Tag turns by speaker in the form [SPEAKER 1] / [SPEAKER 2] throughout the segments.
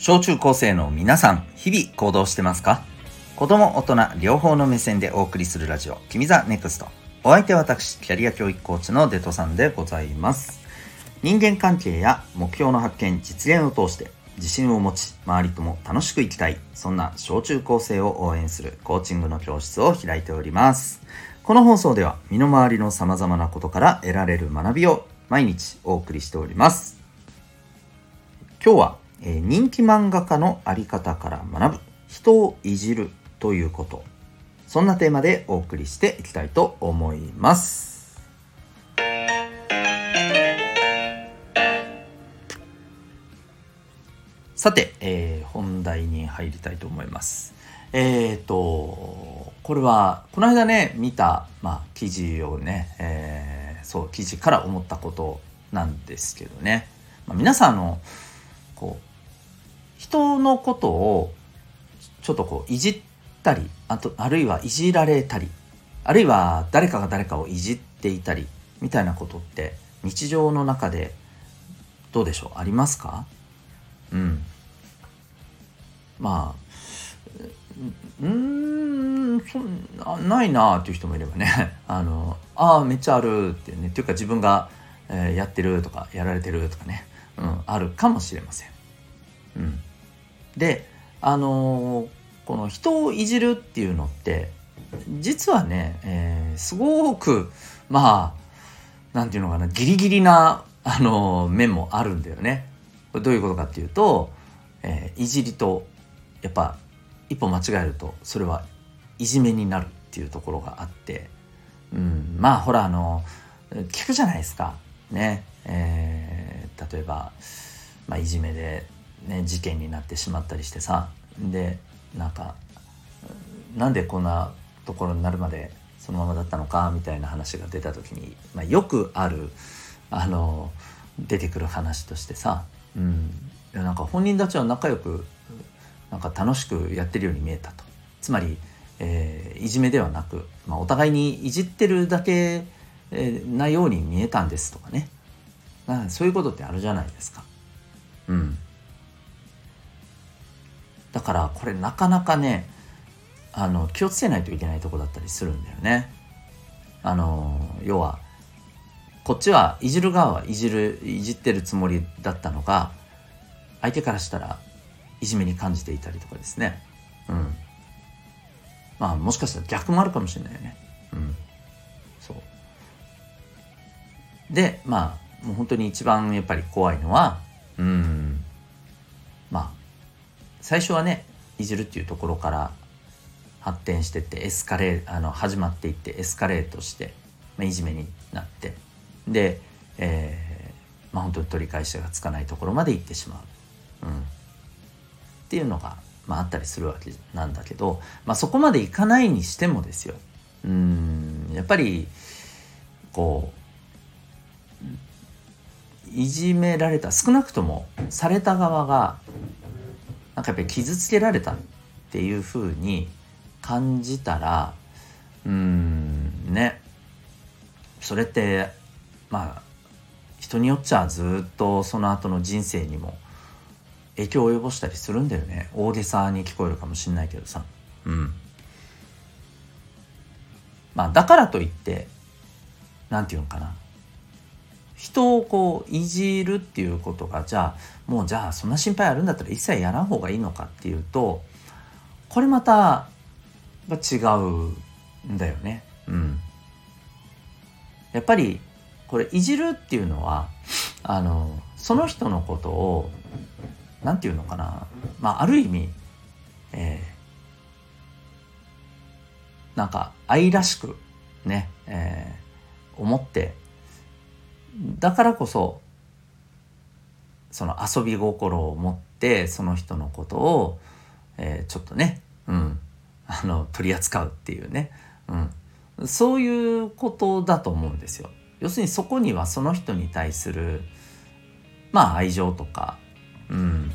[SPEAKER 1] 小中高生の皆さん、日々行動してますか？子供、大人、両方の目線でお送りするラジオ、君 the NEXT。お相手は私、キャリア教育コーチのデトさんでございます。人間関係や目標の発見、実現を通して、自信を持ち、周りとも楽しく生きたい、そんな小中高生を応援するコーチングの教室を開いております。この放送では、身の回りの様々なことから得られる学びを毎日お送りしております。今日は、えー人気漫画家のあり方から学ぶ。人をいじるということ。そんなテーマでお送りしていきたいと思います。さて、えー本題に入りたいと思います。えっ、とこれはこの間ね見た、まあ、記事をね、えーそう記事から思ったことなんですけどね、まあ、皆さんあのこう人のことをちょっとこういじったりあとあるいはいじられたりあるいは誰かが誰かをいじっていたりみたいなことって日常の中でどうでしょう？ありますか？うん。まあうーんそんないなあっていう人もいればね あのああめっちゃあるってねっていうか自分が、えーやってるとかやられてるとかね、うん、あるかもしれません。うん、であのーこの人をいじるっていうのって実はね、えーすごくまあなんていうのかなギリギリな、あのー面もあるんだよね。これどういうことかっていうと、えーいじりとやっぱ一歩間違えるとそれはいじめになるっていうところがあって、うん、まあほらあの聞くじゃないですかね、えー例えば、まあ、いじめで、ね、事件になってしまったりしてさでなんかなんでこんなところになるまでそのままだったのかみたいな話が出た時に、まあ、よくあるあの出てくる話としてさ、うん、なんか本人たちは仲良くなんか楽しくやってるように見えたと。つまり、えーいじめではなく、まあ、お互いにいじってるだけえーなように見えたんですとかね。かそういうことってあるじゃないですか。うん、だからこれなかなかねあの気をつけないといけないとこだったりするんだよね。あの要はこっちはいじる側はいじるいじってるつもりだったのが相手からしたらいじめに感じていたりとかですね。うん。まあもしかしたら逆もあるかもしれないよね。うん。そう。で、まあもう本当に一番やっぱり怖いのは、うん。最初はね、いじるっていうところから発展してってエスカレーあの始まっていってエスカレートして、まあ、いじめになってで、えーまあ本当に取り返しがつかないところまで行ってしまう。うん。っていうのが、まあ、あったりするわけなんだけど、まあ、そこまでいかないにしてもですようんやっぱりこういじめられた少なくともされた側がなんかやっぱり傷つけられたっていうふうに感じたらうんね。それってまあ人によっちゃずっとその後の人生にも影響を及ぼしたりするんだよね。大げさに聞こえるかもしんないけどさ。うん。まあだからといってなんていうのかな。人をこういじるっていうことがじゃあもうじゃあそんな心配あるんだったら一切やらん方がいいのかっていうとこれまた違うんだよね。うん。やっぱりこれいじるっていうのはあのその人のことをなんていうのかな。まあある意味、えーなんか愛らしくね、えー思ってだからこそその遊び心を持ってその人のことを、えーちょっとね、うん、あの取り扱うっていうね、うん、そういうことだと思うんですよ。要するにそこにはその人に対するまあ愛情とか、うん、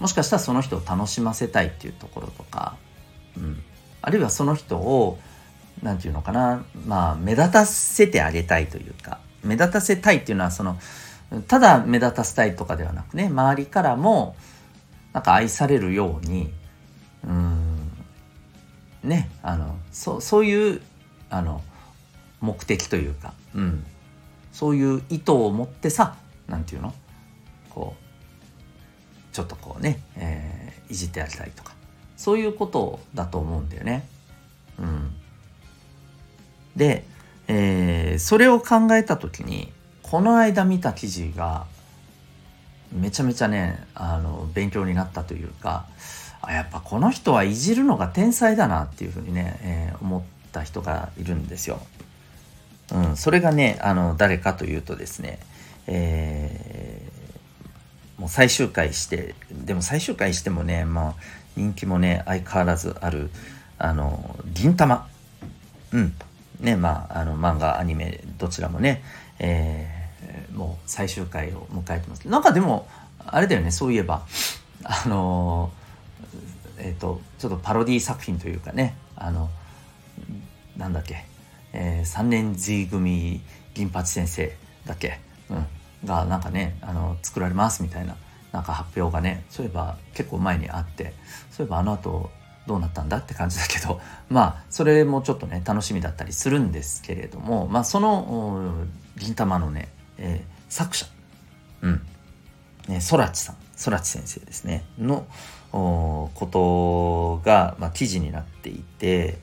[SPEAKER 1] もしかしたらその人を楽しませたいっていうところとか、うん、あるいはその人をなんていうのかなまあ目立たせてあげたいというか目立たせたいっていうのはそのただ目立たせたいとかではなくね周りからもなんか愛されるようにうんねあのそそういうあの目的というか、うん、そういう意図を持ってさ何て言うの？こうちょっとこうね、えー、いじってやりたいとか。そういうことだと思うんだよね。うん、で、えー、それを考えた時にこの間見た記事がめちゃめちゃねあの勉強になったというかあやっぱこの人はいじるのが天才だなっていうふうにね、えー、思った人がいるんですよ。うん、それがねあの誰かというとですね、えー、もう最終回してでも最終回してもね、まあ、人気もね相変わらずあるあの銀玉うんねまああの漫画アニメどちらもね、えー、もう最終回を迎えてます。なんかでもあれだよねそういえば。あのーえーと、ちょっとパロディ作品というかねあのなんだっけ、えー、3年 Z 組銀八先生だっけ、うん、がなんかねあの作られますみたいななんか発表がねそういえば結構前にあってそういえばあの後どうなったんだって感じだけど まあそれもちょっとね楽しみだったりするんですけれどもまあその銀玉のね、えー、作者うんね空知さん空知先生ですねのことが、まあ、記事になっていて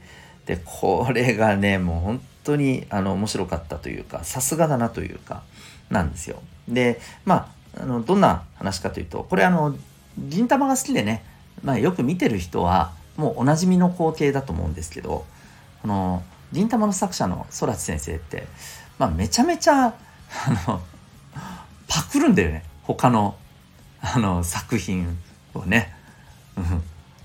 [SPEAKER 1] でこれがねもう本当にあの面白かったというかさすがだなというかなんですよ。でまああのどんな話かというとこれあの銀玉が好きでね、まあ、よく見てる人はもうおなじみの光景だと思うんですけどこの銀玉の作者の空知先生って、まあ、めちゃめちゃあのパクるんだよね。他のあの作品をね。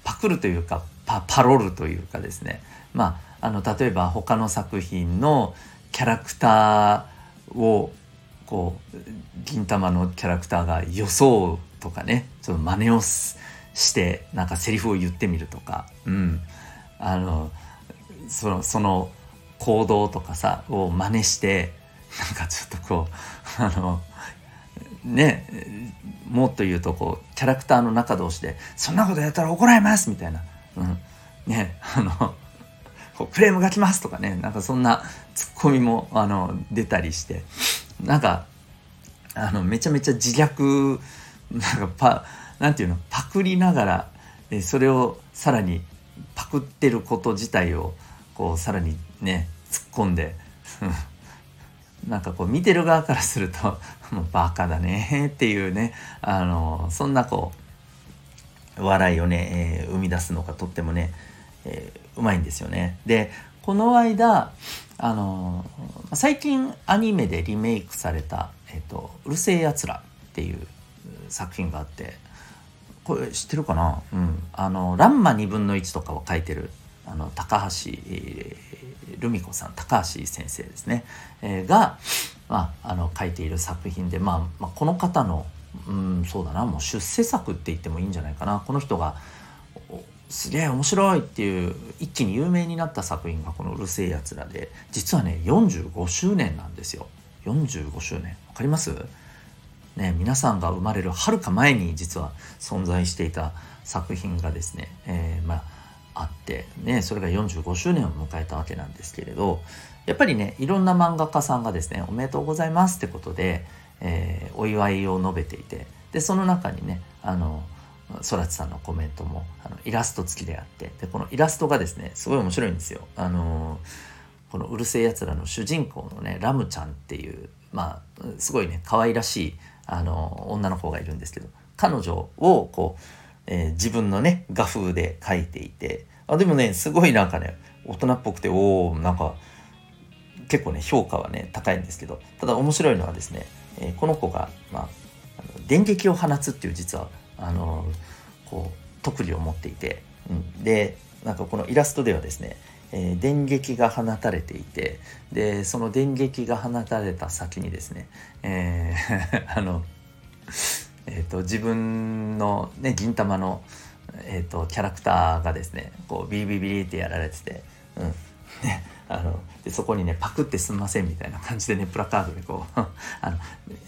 [SPEAKER 1] パクるというかパパロるというかですね。まああの例えば他の作品のキャラクターをこう銀玉のキャラクターが装うとかねちょっと真似をしてなんかセリフを言ってみるとか、うん、あのそのその行動とかさを真似してなんかちょっとこう あのねもっと言うとこうキャラクターの中同士で「そんなことやったら怒られます!」みたいな、うん、ねあのクレームが来ますとかね。なんかそんなツッコミもあの出たりして。なんかあのめちゃめちゃ自虐なんかパなんていうのパクりながらえそれをさらにパクってること自体をこうさらにね突っ込んで なんかこう見てる側からすると もうバカだねっていうねあのそんなこう笑いをね、えー、生み出すのがとってもね、えー、うまいんですよね。でこの間あの最近アニメでリメイクされた「えーと、うるせえやつら」っていう作品があってこれ知ってるかな？うん。あの「ランマ2分の1」とかを書いてるあの高橋、留美子さん高橋先生ですね、えー、が、まあ、あの書いている作品で、まあ、まあ、この方のうんそうだなもう出世作って言ってもいいんじゃないかな。この人がすげえ面白いっていう一気に有名になった作品がこの「うるせえやつらで」実はね45周年なんですよ。45周年。わかります？ね皆さんが生まれるはるか前に実は存在していた作品がですね、えー、まああってねそれが45周年を迎えたわけなんですけれどやっぱりねいろんな漫画家さんがですねおめでとうございますってことで、えー、お祝いを述べていてでその中にねあの空知さんのコメントもあのイラスト付きであってでこのイラストがですねすごい面白いんですよ。あのこのうるせえやつらの主人公のねラムちゃんっていうまあすごいね可愛らしいあの女の子がいるんですけど彼女をこうえー、自分のね画風で描いていてあでもねすごいなんかね大人っぽくておおなんか結構ね評価はね高いんですけどただ面白いのはですね、えー、この子が、まあ、あの電撃を放つっていう実はあのこう特技を持っていて、うん、でなんかこのイラストではですね、えー、電撃が放たれていてでその電撃が放たれた先にですね、えー、あのえーと、自分の、ね、銀玉の、えーと、キャラクターがですねこうビリビリビリってやられてて、うん。ね、あのでそこにねパクってすんませんみたいな感じでねプラカードでこう あの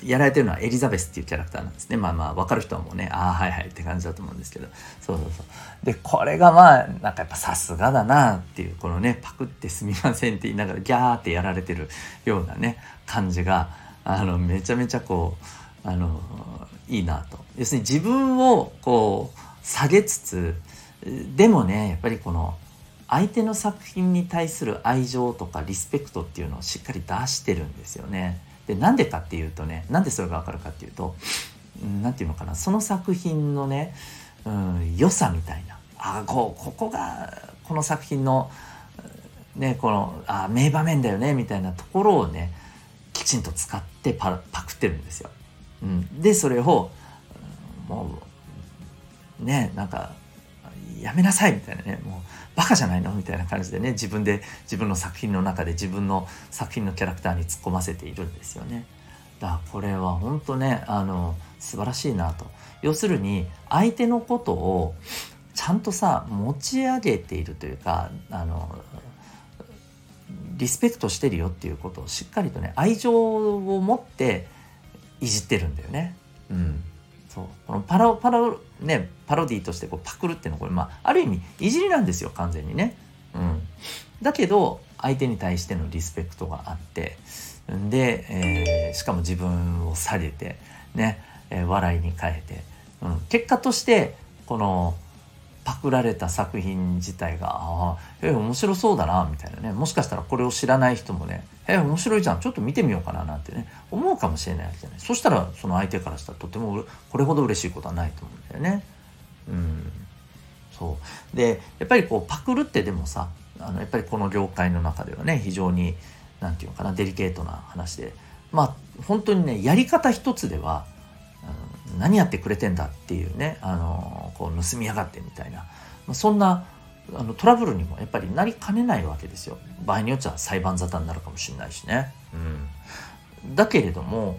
[SPEAKER 1] やられてるのはエリザベスっていうキャラクターなんですね。まあまあ分かる人はもうねああはいはいって感じだと思うんですけど。そうそうそう。でこれがまあなんかやっぱさすがだなっていうこのねパクってすみませんって言いながらギャーってやられてるようなね感じがあのめちゃめちゃこうあのいいなと。要するに自分をこう下げつつでもねやっぱりこの相手の作品に対する愛情とかリスペクトっていうのをしっかり出してるんですよね。でなんでかっていうとねなんでそれが分かるかっていうと何て言うのかなその作品のね、うん、良さみたいなあこうここがこの作品のねこのあ名場面だよねみたいなところをねきちんと使ってパパクってるんですよ。うん、でそれをもうねなんかやめなさいみたいなねもうバカじゃないの？みたいな感じでね自分で自分の作品の中で自分の作品のキャラクターに突っ込ませているんですよね。だからこれは本当ねあの素晴らしいなと。要するに相手のことをちゃんとさ持ち上げているというかあのリスペクトしてるよっていうことをしっかりとね愛情を持っていじってるんだよね。うん、そう。このパロパロねパロディとしてこうパクるっていうのはこれまあある意味いじりなんですよ完全にね。うん、だけど相手に対してのリスペクトがあってで、えー、しかも自分を下げてね、えー、笑いに変えて、うん、結果としてこのパクられた作品自体がああえ面白そうだなみたいなね。もしかしたらこれを知らない人もねえ面白いじゃん。ちょっと見てみようかななんてね思うかもしれないわけじゃない。そしたらその相手からしたらとてもこれほど嬉しいことはないと思うんだよね。うん。そう。でやっぱりこうパクるってでもさあのやっぱりこの業界の中ではね非常に何て言うのかなデリケートな話で。まあ本当にねやり方一つでは何やってくれてんだっていうねあのこう盗みやがってみたいな、ま、そんなあのトラブルにもやっぱりなりかねないわけですよ。場合によっては裁判沙汰になるかもしれないしね、うん、だけれども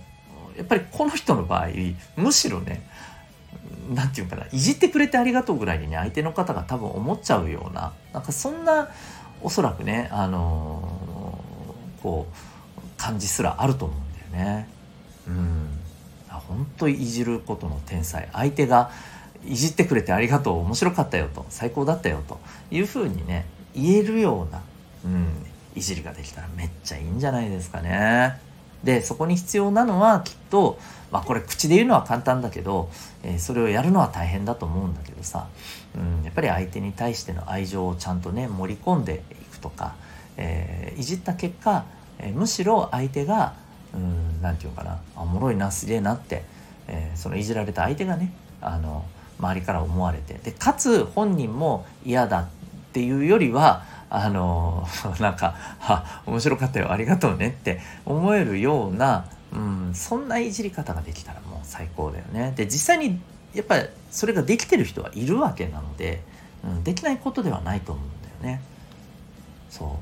[SPEAKER 1] やっぱりこの人の場合むしろね何て言うかないじってくれてありがとうぐらいにね相手の方が多分思っちゃうようななんかそんなおそらくねあのー、こう感じすらあると思うんだよね。うん。本当いじることの天才。相手がいじってくれてありがとう。面白かったよと。最高だったよと。いうふうにね言えるような、うん、いじりができたらめっちゃいいんじゃないですかね。でそこに必要なのはきっと、まあ、これ口で言うのは簡単だけど、えー、それをやるのは大変だと思うんだけどさ、うん、やっぱり相手に対しての愛情をちゃんとね盛り込んでいくとか、えー、いじった結果、えー、むしろ相手がうん何て言うかなおもろいなすげえなって、えー、そのいじられた相手がねあの周りから思われてでかつ本人も嫌だっていうよりはあの なんか「は面白かったよありがとうね」って思えるような、うん、そんないじり方ができたらもう最高だよね。で実際にやっぱりそれができてる人はいるわけなので、うん、できないことではないと思うんだよね。そ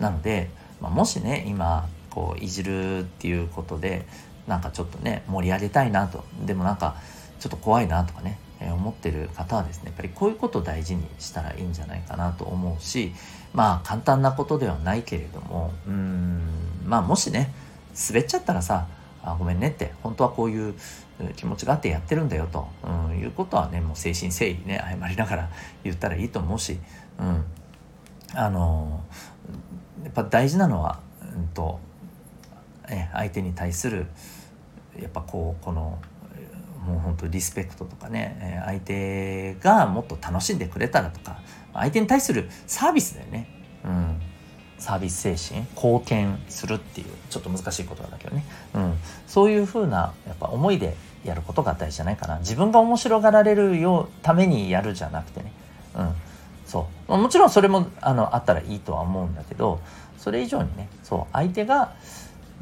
[SPEAKER 1] うなので、まあ、もしね今こういじるっていうことでなんかちょっとね盛り上げたいなと。でもなんかちょっと怖いなとかね、えー、思ってる方はですねやっぱりこういうことを大事にしたらいいんじゃないかなと思うしまあ簡単なことではないけれどもうんまあもしね滑っちゃったらさあごめんねって本当はこういう気持ちがあってやってるんだよと、うん、いうことはねもう誠心誠意ね謝りながら 言ったらいいと思うし、うん、あのやっぱ大事なのは、うんと相手に対するやっぱこうこのもう本当リスペクトとかね相手がもっと楽しんでくれたらとか相手に対するサービスだよね、うん、サービス精神貢献するっていうちょっと難しい言葉だけどね、うん、そういうふうなやっぱ思いでやることが大事じゃないかな。自分が面白がられるようためにやるじゃなくてね、うん、そう。もちろんそれもあのあったらいいとは思うんだけどそれ以上にねそう相手が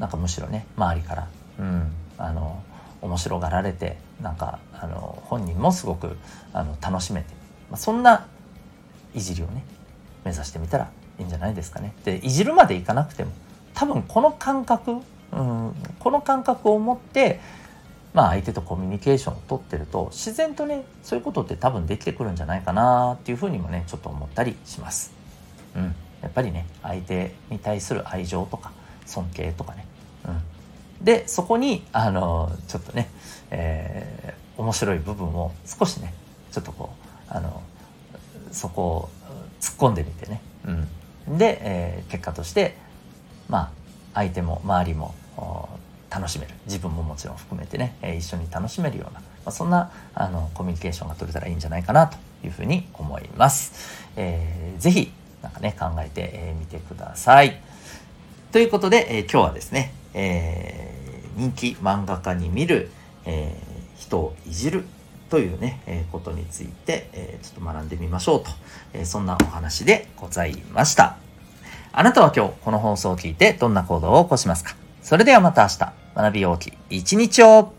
[SPEAKER 1] なんかむしろね周りから、うん、あの面白がられてなんかあの本人もすごくあの楽しめて、まあ、そんないじりをね目指してみたらいいんじゃないですかね。でいじるまでいかなくても多分この感覚、うん、この感覚を持ってまあ相手とコミュニケーションをとってると自然とねそういうことって多分できてくるんじゃないかなっていうふうにもねちょっと思ったりします。うんやっぱりね相手に対する愛情とか尊敬とかね、うん、でそこにあのちょっとね、えー、面白い部分を少しねちょっとこうあのそこを突っ込んでみてね、うん、で、えー、結果としてまあ相手も周りも楽しめる。自分ももちろん含めてね、えー、一緒に楽しめるような、まあ、そんなあのコミュニケーションが取れたらいいんじゃないかなというふうに思います。えー、ぜひなんかね考えてみ、てください。ということで、えー、今日はですね、えー、人気漫画家に見る、えー、人をいじるというね、えー、ことについて、えー、ちょっと学んでみましょうと、えー、そんなお話でございました。あなたは今日この放送を聞いてどんな行動を起こしますか？それではまた明日、学び大きい一日を。